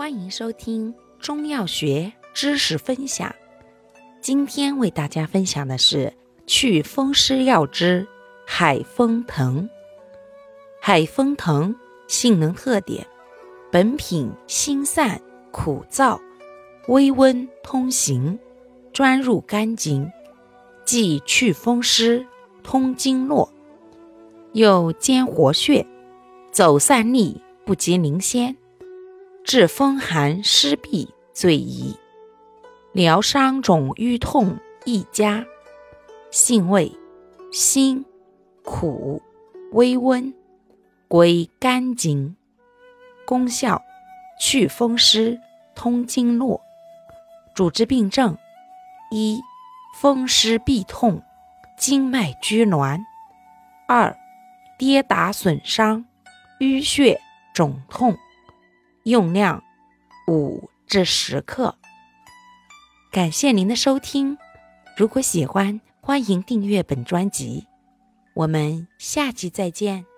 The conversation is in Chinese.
欢迎收听中药学知识分享。今天为大家分享的是祛风湿药之海风藤。海风藤性能特点：本品辛散苦燥，微温通行，专入肝经，既祛风湿、通经络，又兼活血，走散逆不及灵仙。治风寒湿痹最宜，疗伤肿瘀痛亦佳。性味辛苦微温，归肝经。功效祛风湿通经络。主治病症一风湿痹痛，经脉拘挛；二跌打损伤，淤血肿痛。用量五至十克。感谢您的收听，如果喜欢，欢迎订阅本专辑。我们下期再见。